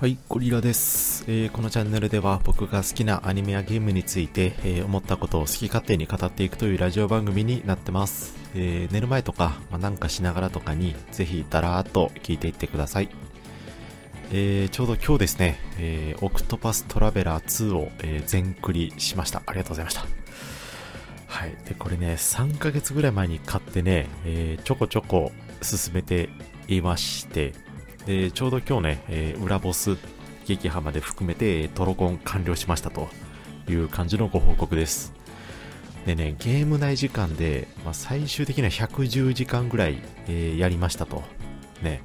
はい、ゴリラです、えー、このチャンネルでは僕が好きなアニメやゲームについて、えー、思ったことを好き勝手に語っていくというラジオ番組になってます。えー、寝る前とか、まあ、なんかしながらとかにぜひだらーっと聞いていってください。えー、ちょうど今日ですね、えー、オクトパストラベラー2を、えー、全クリしました。ありがとうございました。はい。で、これね、3ヶ月ぐらい前に買ってね、えー、ちょこちょこ進めていまして、で、ちょうど今日ね、えー、裏ボス撃破まで含めてトロコン完了しましたという感じのご報告です。でね、ゲーム内時間で、まあ、最終的には110時間ぐらい、えー、やりましたと。ね。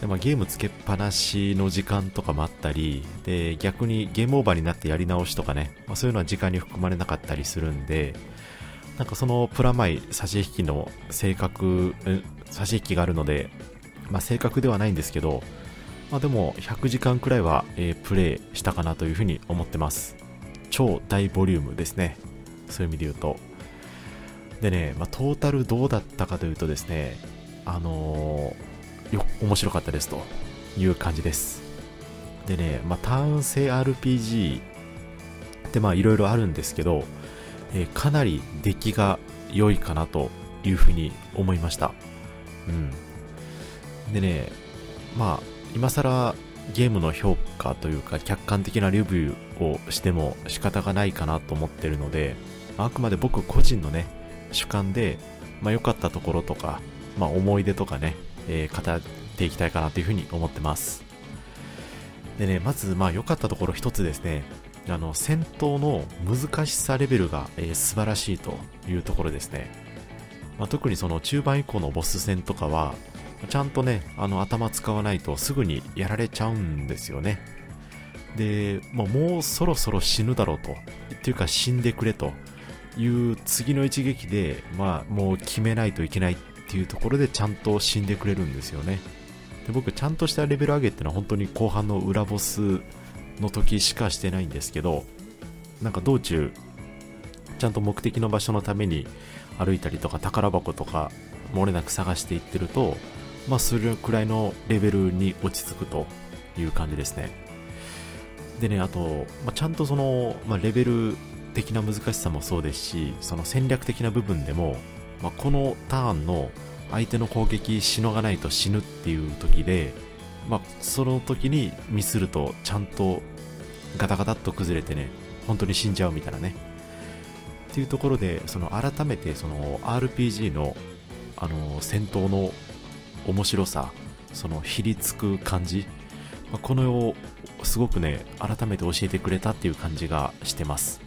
でまあ、ゲームつけっぱなしの時間とかもあったり、で、逆にゲームオーバーになってやり直しとかね、まあ、そういうのは時間に含まれなかったりするんで、なんかそのプラマイ差し引きの性格、差し引きがあるので、まあ、正確ではないんですけど、まあ、でも100時間くらいは、えー、プレイしたかなというふうに思ってます。超大ボリュームですね。そういう意味で言うと。でね、まあ、トータルどうだったかというとですね、あのー、よ、面白かったですという感じです。でね、まあ、ターン性 RPG ってまあいろいろあるんですけど、えー、かなり出来が良いかなというふうに思いました。うん。でね、まあ、今更ゲームの評価というか客観的なレビューをしても仕方がないかなと思ってるので、あくまで僕個人のね、主観で、まあ、良かったところとか、まあ、思い出とかね、えー、語っていきたいかなというふうに思ってます。でね、まず、まあ、良かったところ一つですね、あの、戦闘の難しさレベルが、えー、素晴らしいというところですね。まあ、特にその中盤以降のボス戦とかは、ちゃんとね、あの頭使わないとすぐにやられちゃうんですよね。で、まあ、もうそろそろ死ぬだろうと。っていうか死んでくれという次の一撃で、まあもう決めないといけないっていうところでちゃんと死んでくれるんですよね。で僕ちゃんとしたレベル上げってのは本当に後半の裏ボスの時しかしてないんですけど、なんか道中、ちゃんと目的の場所のために歩いたりとか宝箱とか漏れなく探していってると、まあ、それくらいのレベルに落ち着くという感じですね。でね、あと、まあ、ちゃんとその、まあ、レベル的な難しさもそうですし、その戦略的な部分でも、まあ、このターンの相手の攻撃しのがないと死ぬっていう時で、まあ、その時にミスるとちゃんとガタガタっと崩れてね、本当に死んじゃうみたいなね。っていうところで、その改めてその RPG のあの戦闘の面白さそのひりつく感じ、このをすごくね改めて教えてくれたっていう感じがしてます。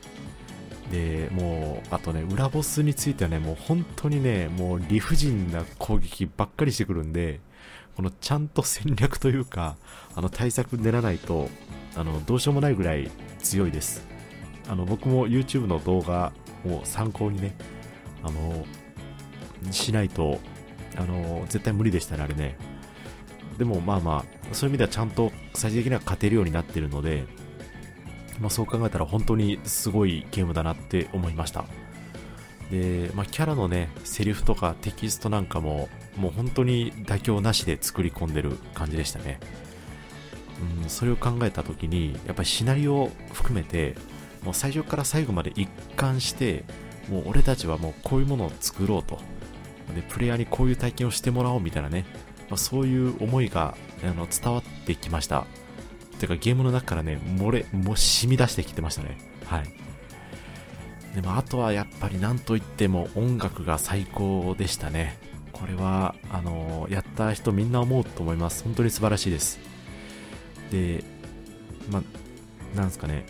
でもうあとね裏ボスについてはねもう本当にねもう理不尽な攻撃ばっかりしてくるんでこのちゃんと戦略というかあの対策練らないとあのどうしようもないぐらい強いです。あの僕も YouTube の動画を参考にねあのしないとあの絶対無理でしたね、あれね。でもまあまあ、そういう意味ではちゃんと最終的には勝てるようになってるので、まあ、そう考えたら本当にすごいゲームだなって思いました。で、まあ、キャラのね、セリフとかテキストなんかも、もう本当に妥協なしで作り込んでる感じでしたね。うん、それを考えた時に、やっぱりシナリオを含めて、もう最初から最後まで一貫して、もう俺たちはもうこういうものを作ろうと。で、プレイヤーにこういう体験をしてもらおうみたいなね、まあ、そういう思いがあの伝わってきました。てかゲームの中からね、漏れ、もう染み出してきてましたね。はい。でもあとはやっぱり何といっても音楽が最高でしたね。これは、あの、やった人みんな思うと思います。本当に素晴らしいです。で、ま、なんですかね。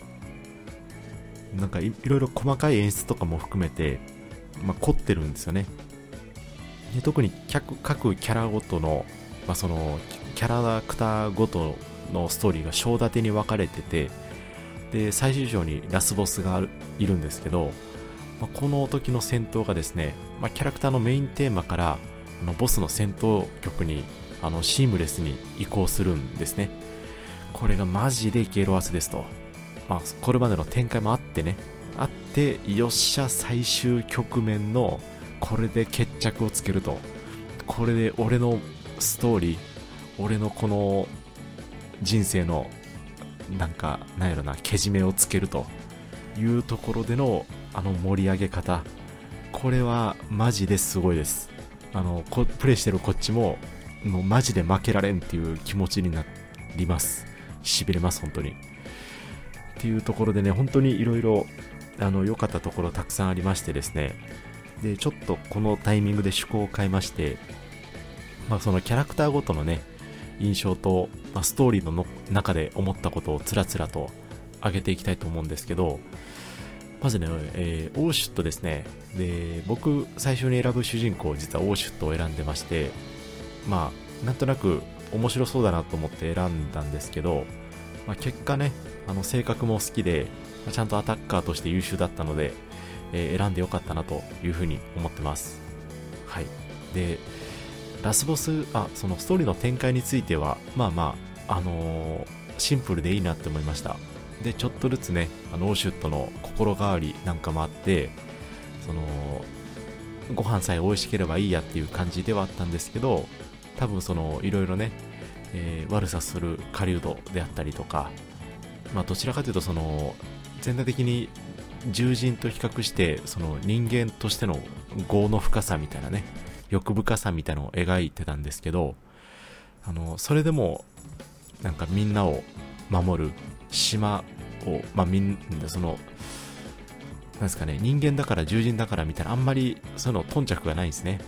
なんかいろいろ細かい演出とかも含めて、まあ、凝ってるんですよね。で特に各キャラごとの,、まあ、そのキャラクターごとのストーリーが章立てに分かれててで最終章にラスボスがいるんですけど、まあ、この時の戦闘がですね、まあ、キャラクターのメインテーマからあのボスの戦闘曲にあのシームレスに移行するんですね。これがマジでゲロアスですと、まあ、これまでの展開もあってね。あってよっしゃ最終局面のこれで決着をつけると。これで俺のストーリー俺のこの人生のなんかなんやろなけじめをつけると。いうところでのあの盛り上げ方。これはマジですごいです。あのプレイしてるこっちももうマジで負けられんっていう気持ちになります。しびれます本当に。っていうところでね本当にいろいろ良かったところたくさんありましてですね。でちょっとこのタイミングで趣向を変えましてまあそのキャラクターごとのね印象と、まあ、ストーリーの中で思ったことをつらつらと上げていきたいと思うんですけどまずね、えー、オーシュットですね。で、僕、最初に選ぶ主人公、実はオーシュットを選んでまして、まあ、なんとなく面白そうだなと思って選んだんですけど、まあ、結果ね、あの性格も好きで、まあ、ちゃんとアタッカーとして優秀だったので、えー、選んでよかったなというふうに思ってます。はい。で、ラスボス、あ、そのストーリーの展開については、まあまあ、あのー、シンプルでいいなって思いました。でちょっとずつねあのオーシュットの心変わりなんかもあってそのご飯さえ美味しければいいやっていう感じではあったんですけど多分そのいろいろね、えー、悪さする狩人であったりとかまあどちらかというとその全体的に獣人と比較してその人間としての業の深さみたいなね欲深さみたいなのを描いてたんですけどあのそれでもなんかみんなを守る島を、まあ、みんなそのなんですかね人間だから獣人だからみたいなあんまりそういうの頓着がないんですね。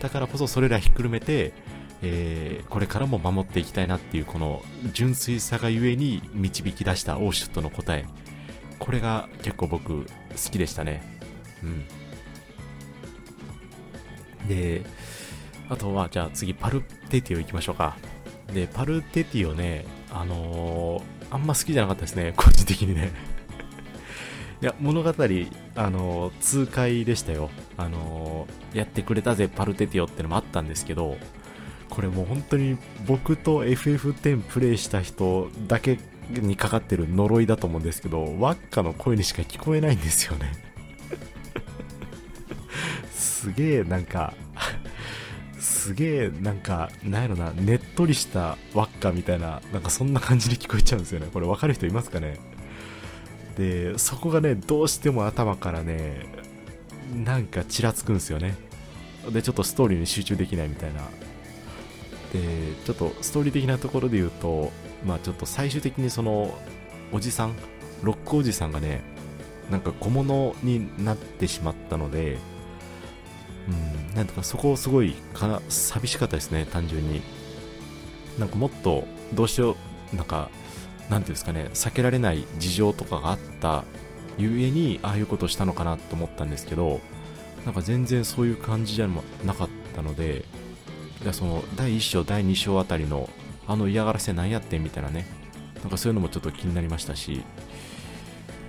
だからこそそれらひっくるめて、えー、これからも守っていきたいなっていうこの純粋さがゆえに導き出したオーシュットの答え。これが結構僕好きでしたねうんであとはじゃあ次パルテティオ行きましょうかでパルテティオねあのーあんま好きじゃなかったですね、個人的にね。いや、物語、あの、痛快でしたよ。あの、やってくれたぜ、パルテティオってのもあったんですけど、これもう本当に僕と FF10 プレイした人だけにかかってる呪いだと思うんですけど、ワッカの声にしか聞こえないんですよね。すげえなんかすげえなんかなんやろなねっとりした輪っかみたいななんかそんな感じに聞こえちゃうんですよね。これ分かる人いますかね？でそこがねどうしても頭からねなんかちらつくんですよね。でちょっとストーリーに集中できないみたいな。でちょっとストーリー的なところで言うとまあちょっと最終的にそのおじさんロックおじさんがねなんか小物になってしまったのでうん、なんとかそこをすごいか寂しかったですね、単純に。なんかもっと、どうしよう、なんか、なんていうんですかね、避けられない事情とかがあったゆえに、ああいうことしたのかなと思ったんですけど、なんか全然そういう感じじゃなかったので、その第1章、第2章あたりのあの嫌がらせ何やってみたいなね、なんかそういうのもちょっと気になりましたし、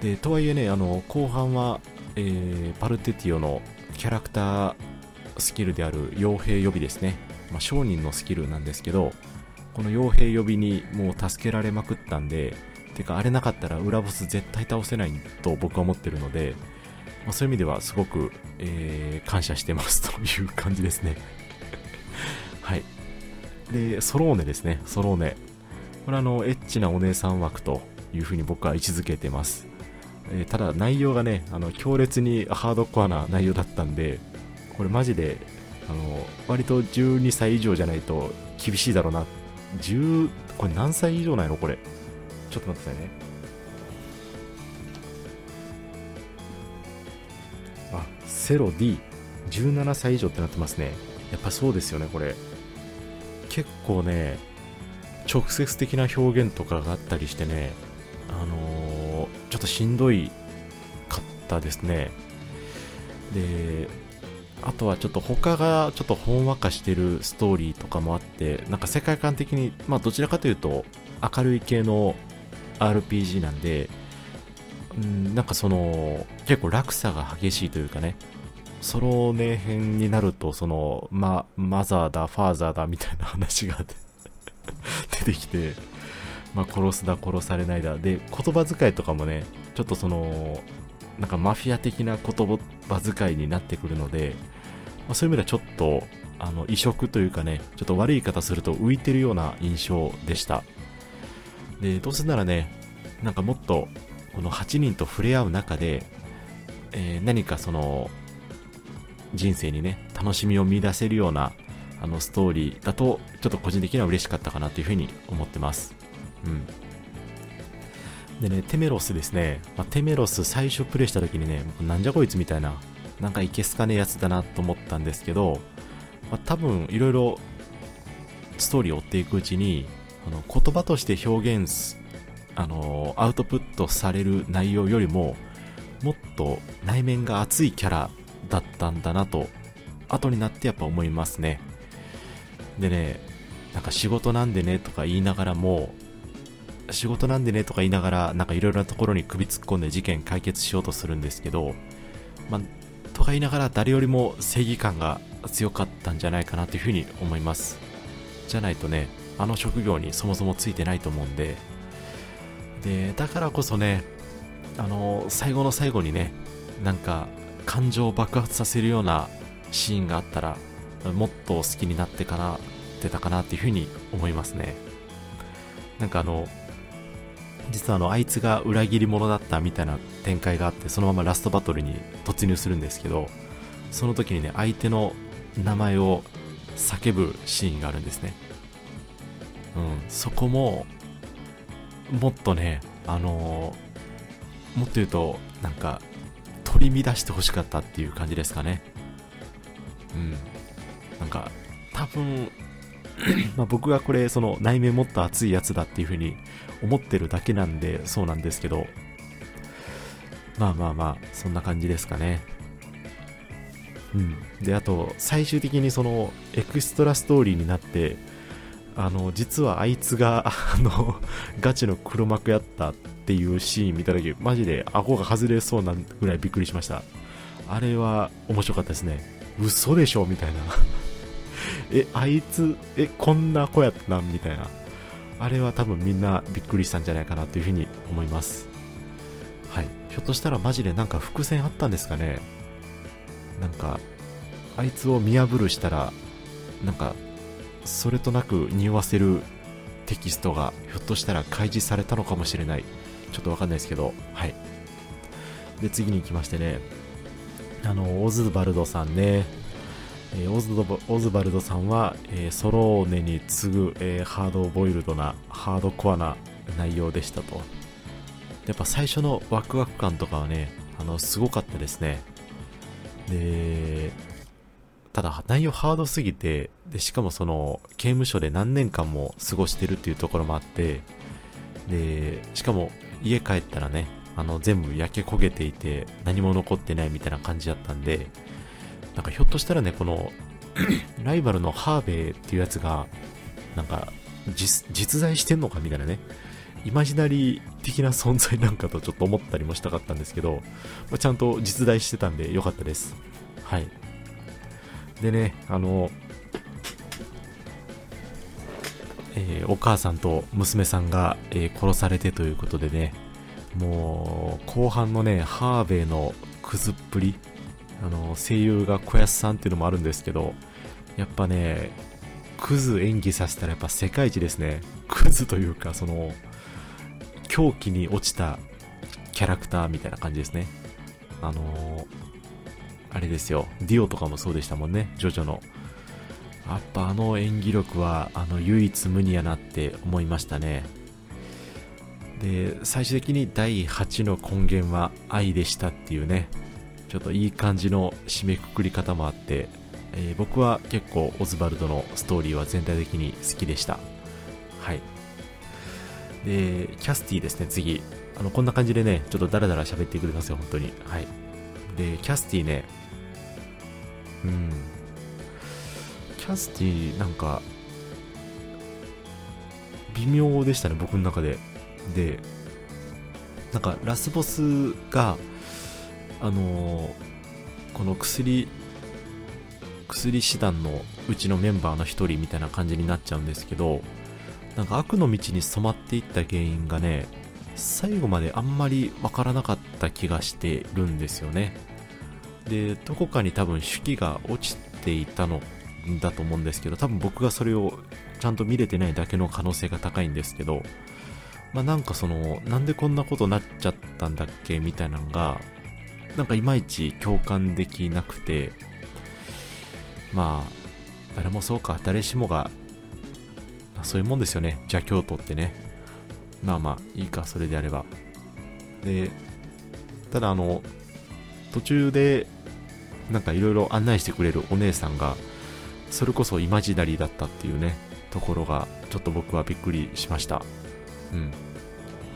で、とはいえね、あの、後半は、えー、パルテティオのキャラクタースキルである傭兵予備ですね、まあ、商人のスキルなんですけどこの傭兵予備にもう助けられまくったんでてかあれなかったら裏ボス絶対倒せないと僕は思ってるので、まあ、そういう意味ではすごく、えー、感謝してますという感じですね。はい。でソローネですね。ソローネこれあのエッチなお姉さん枠というふうに僕は位置づけてます。えー、ただ内容がねあの強烈にハードコアな内容だったんでこれマジであの割と12歳以上じゃないと厳しいだろうな。10これ何歳以上なのこれ。ちょっと待ってくださいね。あセロ D17 歳以上ってなってますね。やっぱそうですよねこれ。結構ね直接的な表現とかがあったりしてねあのー、ちょっとしんどいかったですね。であとはちょっと他がちょっとほんわかしてるストーリーとかもあってなんか世界観的にまあどちらかというと明るい系の RPG なんでうんなんかその結構落差が激しいというかね。ソロネ編になるとそのまマザーだファーザーだみたいな話が 出てきてまあ、殺すだ殺されないだ。で言葉遣いとかもねちょっとそのなんかマフィア的な言葉遣いになってくるので、まあ、そういう意味ではちょっとあの異色というかねちょっと悪い言い方すると浮いてるような印象でした。で、どうせならね、なんかもっと、この8人と触れ合う中で、えー、何かその、人生にね、楽しみを見出せるような、あの、ストーリーだと、ちょっと個人的には嬉しかったかなというふうに思ってます。うん。でね、テメロスですね。まあ、テメロス最初プレイした時にね、なんじゃこいつみたいな、なんかいけすかねえやつだなと思ったんですけど、まあ、多分いろいろストーリーを追っていくうちに、あの言葉として表現すあのアウトプットされる内容よりも、もっと内面が熱いキャラったんだなと、後になってやっぱ思いますね。でね、なんか仕事なんでねとか言いながらも、仕事なんでねとか言いながら、なんかいろいろなところに首突っ込んで事件解決しようとするんですけど、まあ、とか言いながら誰よりも正義感が強かったんじゃないかなというふうに思います。じゃないとね、あの職業にそもそもついてないと思うんで、で、だからこそね、あの、最後の最後にね、なんか感情を爆発させるようなシーンがあったら、もっと好きになってかな、ってたかなっていうふうに思いますね。なんかあの、実はあの、あいつが裏切り者だったみたいな展開があって、そのままラストバトルに突入するんですけど、その時にね、相手の名前を叫ぶシーンがあるんですね。うん、そこも、もっとね、あのー、もっと言うと、なんか、取り乱してほしかったっていう感じですかね。うん。なんか、多分、まあ僕がこれ、その内面もっと熱いやつだっていう風に思ってるだけなんで、そうなんですけど、まあまあまあ、そんな感じですかね。うん。で、あと、最終的にその、エクストラストーリーになって、あの、実はあいつが、あの、ガチの黒幕やったっていうシーン見た時、マジで顎が外れそうなぐらいびっくりしました。あれは面白かったですね。嘘でしょみたいな。え、あいつ、え、こんな子やったんみたいな。あれは多分みんなびっくりしたんじゃないかなというふうに思います。はい。ひょっとしたらマジでなんか伏線あったんですかねなんか、あいつを見破るしたら、なんか、それとなく匂わせるテキストがひょっとしたら開示されたのかもしれない。ちょっとわかんないですけど、はい。で、次に行きましてね、あの、オズバルドさんね、えー、オズオズバルドさんは、えー、ソローネに次ぐ、えー、ハードボイルドな、ハードコアな内容でしたと。やっぱ最初のワクワク感とかはね、あの、すごかったですね。で、ただ内容ハードすぎて、で、しかもその、刑務所で何年間も過ごしてるっていうところもあって、で、しかも家帰ったらね、あの、全部焼け焦げていて、何も残ってないみたいな感じだったんで、なんかひょっとしたらね、この ライバルのハーベイっていうやつが、なんか実、在してんのかみたいなね、イマジナリー的な存在なんかとちょっと思ったりもしたかったんですけど、まあ、ちゃんと実在してたんでよかったです。はい。でね、あの、えー、お母さんと娘さんが、えー、殺されてということでね、もう、後半のね、ハーベイのくずっぷり、あの、声優が小安さんっていうのもあるんですけど、やっぱね、クズ演技させたらやっぱ世界一ですね。クズというか、その、狂気に落ちたキャラクターみたいな感じですね。あのあれですよ、ディオとかもそうでしたもんね、ジョジョの。やっぱあの演技力は、あの、唯一無二やなって思いましたね。で、最終的に第8の根源は愛でしたっていうね、ちょっといい感じの締めくくり方もあって、えー、僕は結構オズバルドのストーリーは全体的に好きでした。はい。で、キャスティですね、次。あの、こんな感じでね、ちょっとダラダラ喋ってくれますよ、本当に。はい。で、キャスティね、うん。キャスティなんか、微妙でしたね、僕の中で。で、なんかラスボスが、あのー、この薬、薬師団のうちのメンバーの一人みたいな感じになっちゃうんですけど、なんか悪の道に染まっていった原因がね、最後まであんまりわからなかった気がしてるんですよね。で、どこかに多分手記が落ちていたのだと思うんですけど、多分僕がそれをちゃんと見れてないだけの可能性が高いんですけど、まあ、なんかその、なんでこんなことなっちゃったんだっけみたいなのが、なんかいまいち共感できなくて、まあ、誰もそうか、誰しもが、そういうもんですよね、邪教徒ってね。まあまあ、いいか、それであれば。で、ただあの、途中で、なんかいろいろ案内してくれるお姉さんが、それこそイマジナリーだったっていうね、ところが、ちょっと僕はびっくりしました。うん。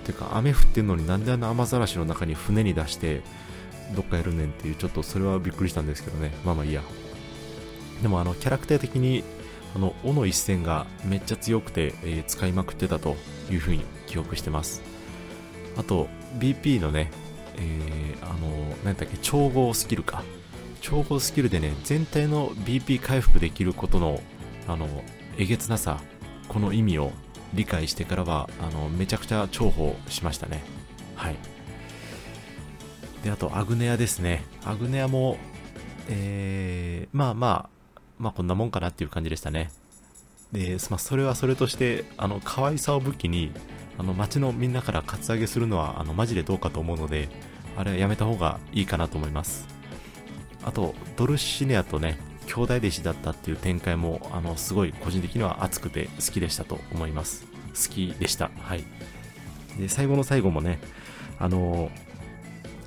てか、雨降ってんのになんであの雨ざらしの中に船に出して、どっかやるねんっていう、ちょっとそれはびっくりしたんですけどね。まあまあいいや。でもあの、キャラクター的に、あの、尾の一戦がめっちゃ強くて、えー、使いまくってたというふうに記憶してます。あと、BP のね、えー、あの、何だっけ、調合スキルか。調合スキルでね、全体の BP 回復できることの、あの、えげつなさ、この意味を理解してからは、あの、めちゃくちゃ重宝しましたね。はい。で、あと、アグネアですね。アグネアも、えー、まあまあ、まあこんなもんかなっていう感じでしたね。で、まあ、それはそれとして、あの、可愛さを武器に、あの、街のみんなからカツアゲするのは、あの、マジでどうかと思うので、あれはやめた方がいいかなと思います。あと、ドルシネアとね、兄弟弟子だったっていう展開も、あの、すごい個人的には熱くて好きでしたと思います。好きでした。はい。で、最後の最後もね、あの、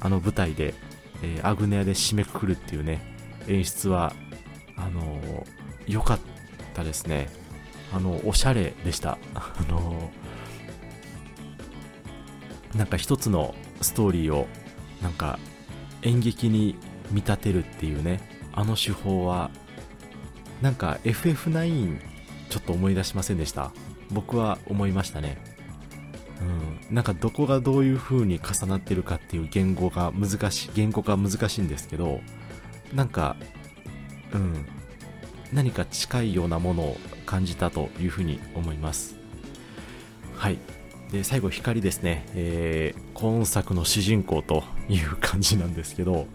あの舞台で、えー、アグネアで締めくくるっていうね、演出は、あの良かったですね。あの、おしゃれでした。あのなんか一つのストーリーを、なんか演劇に見立てるっていうね、あの手法は、なんか FF9 ちょっと思い出しませんでした僕は思いましたね。うん。なんかどこがどういう風に重なってるかっていう言語が難しい、言語が難しいんですけど、なんか、うん。何か近いようなものを感じたという風に思います。はい。で、最後、光ですね。えー、今作の主人公という感じなんですけど、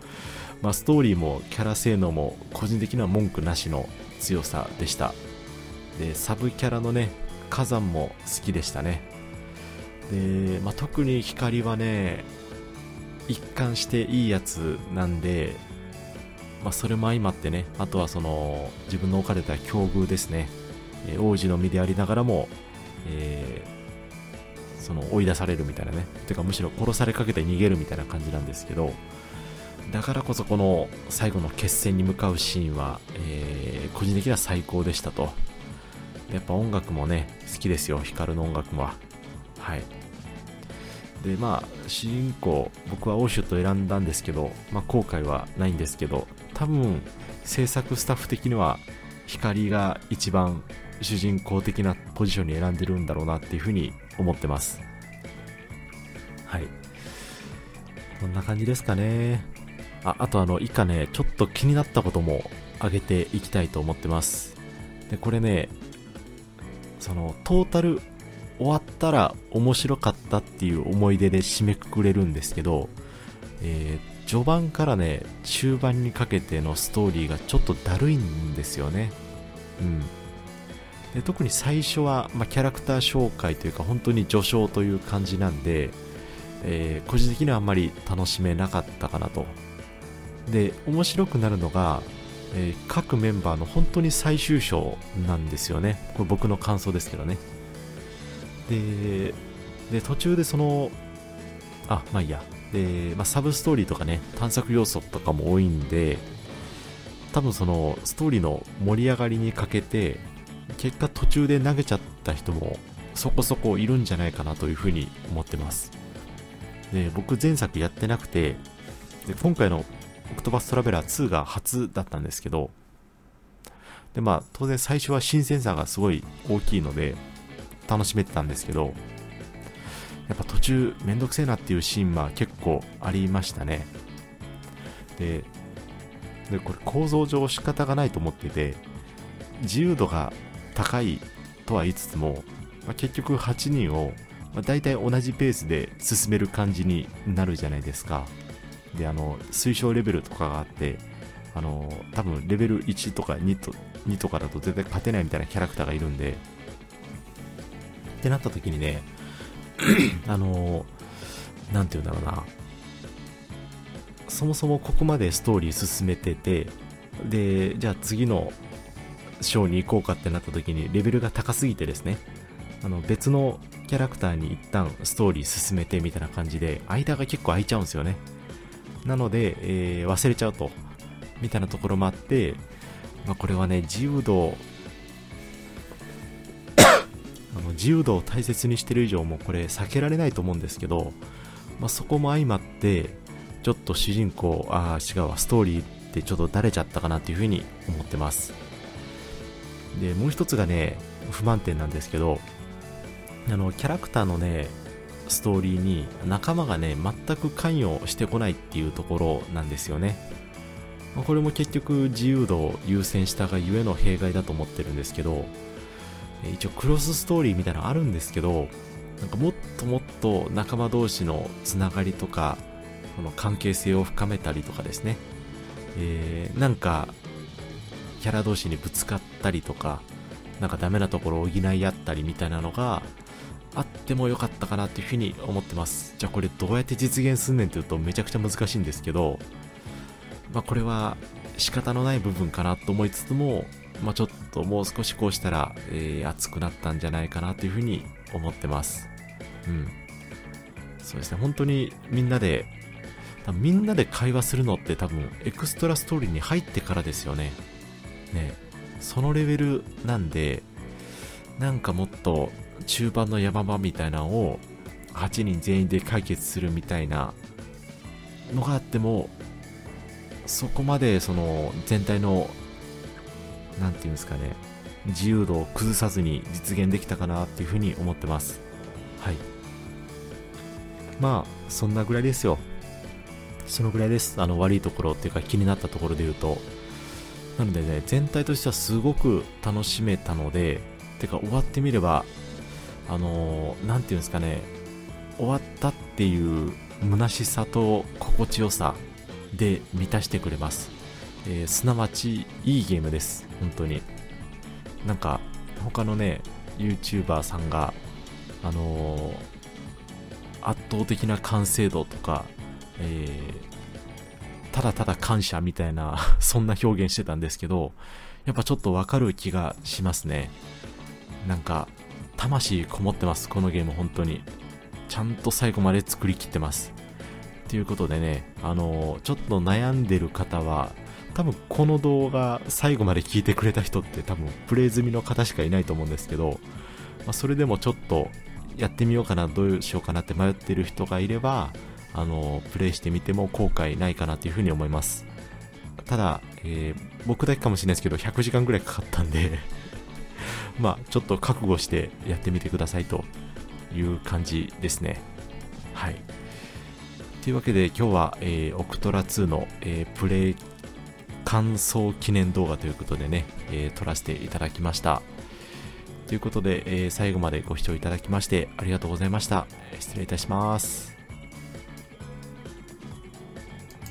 まあ、ストーリーもキャラ性能も個人的には文句なしの強さでした。でサブキャラのね火山も好きでしたね。で、まあ、特に光はね一貫していいやつなんで、まあ、それも相まってねあとはその自分の置かれた境遇ですね、えー、王子の身でありながらも、えー、その追い出されるみたいなね。てかむしろ殺されかけて逃げるみたいな感じなんですけどだからこそこの最後の決戦に向かうシーンは、えー、個人的には最高でしたと。やっぱ音楽もね、好きですよ、ヒカルの音楽は。はい。で、まあ、主人公、僕はオーシュと選んだんですけど、まあ、後悔はないんですけど、多分、制作スタッフ的には、光が一番主人公的なポジションに選んでるんだろうなっていうふうに思ってます。はい。こんな感じですかね。ああとあの以下ねちょっと気になったことも挙げていきたいと思ってます。でこれねそのトータル終わったら面白かったっていう思い出で締めくくれるんですけど、えー、序盤からね中盤にかけてのストーリーがちょっとだるいんですよね。うん。で特に最初は、まあ、キャラクター紹介というか本当に序章という感じなんで、えー、個人的にはあんまり楽しめなかったかなとで面白くなるのが、えー、各メンバーの本当に最終章なんですよね。これ僕の感想ですけどね。でで途中でそのあまあいいや。で、まあ、サブストーリーとかね探索要素とかも多いんで多分そのストーリーの盛り上がりにかけて結果途中で投げちゃった人もそこそこいるんじゃないかなというふうに思ってます。で僕前作やってなくてで今回のオクトバストラベラー2が初だったんですけど、で、まあ、当然最初は新鮮さがすごい大きいので、楽しめてたんですけど、やっぱ途中めんどくせえなっていうシーンは結構ありましたね。で、でこれ構造上仕方がないと思ってて、自由度が高いとは言いつつも、まあ、結局8人を、まあ、大体同じペースで進める感じになるじゃないですか。で、あの、推奨レベルとかがあって、あの、多分レベル1とか2と ,2 とかだと絶対勝てないみたいなキャラクターがいるんで、ってなった時にね、あのなんて言うんだろうな。そもそもここまでストーリー進めててでじゃあ次の章に行こうかってなった時にレベルが高すぎてですねあの別のキャラクターに一旦ストーリー進めてみたいな感じで間が結構空いちゃうんですよね。なので、えー、忘れちゃうとみたいなところもあって、まあ、これはね自由度 あの自由度を大切にしてる以上もこれ避けられないと思うんですけど、まあ、そこも相まってちょっと主人公ああ違うわストーリーってちょっとだれちゃったかなっていうふうに思ってます。でもう一つがね不満点なんですけどあのキャラクターのねストーリーに仲間がね全く関与してこないっていうところなんですよね。これも結局自由度を優先したがゆえの弊害だと思ってるんですけど一応クロスストーリーみたいなのあるんですけどなんかもっともっと仲間同士のつながりとかこの関係性を深めたりとかですね、えー、なんかキャラ同士にぶつかったりとかなんかダメなところを補い合ったりみたいなのがあってもよかったかなっていうふうに思ってます。じゃあこれどうやって実現すんねんって言うとめちゃくちゃ難しいんですけど、まあこれは仕方のない部分かなと思いつつも、まあちょっともう少しこうしたら、えー、熱くなったんじゃないかなというふうに思ってます。うん。そうですね、本当にみんなで、みんなで会話するのって多分エクストラストーリーに入ってからですよね。ね、そのレベルなんで、なんかもっと中盤の山場みたいなのを8人全員で解決するみたいなのがあってもそこまでその全体の何て言うんですかね自由度を崩さずに実現できたかなっていうふうに思ってます。はい。まあそんなぐらいですよ。そのぐらいです。あの悪いところっていうか気になったところで言うと。なのでね全体としてはすごく楽しめたのでてか終わってみればあの何、て言うんですかね、終わったっていう虚しさと心地よさで満たしてくれます。えー、すなわち、いいゲームです。本当に。なんか、他のね、YouTuber さんが、あのー、圧倒的な完成度とか、えー、ただただ感謝みたいな そんな表現してたんですけど、やっぱちょっとわかる気がしますね。なんか、魂こもってます、このゲーム本当に。ちゃんと最後まで作りきってます。ということでね、あのー、ちょっと悩んでる方は、多分この動画最後まで聞いてくれた人って多分プレイ済みの方しかいないと思うんですけど、まあ、それでもちょっとやってみようかな、どうしようかなって迷ってる人がいれば、あのー、プレイしてみても後悔ないかなというふうに思います。ただ、えー、僕だけかもしれないですけど、100時間ぐらいかかったんで まあ、ちょっと覚悟してやってみてくださいという感じですね。はい。というわけで今日は、えー、オクトラ2の、えー、プレイ感想記念動画ということでね、えー、撮らせていただきました。ということで、えー、最後までご視聴いただきましてありがとうございました。失礼いたします。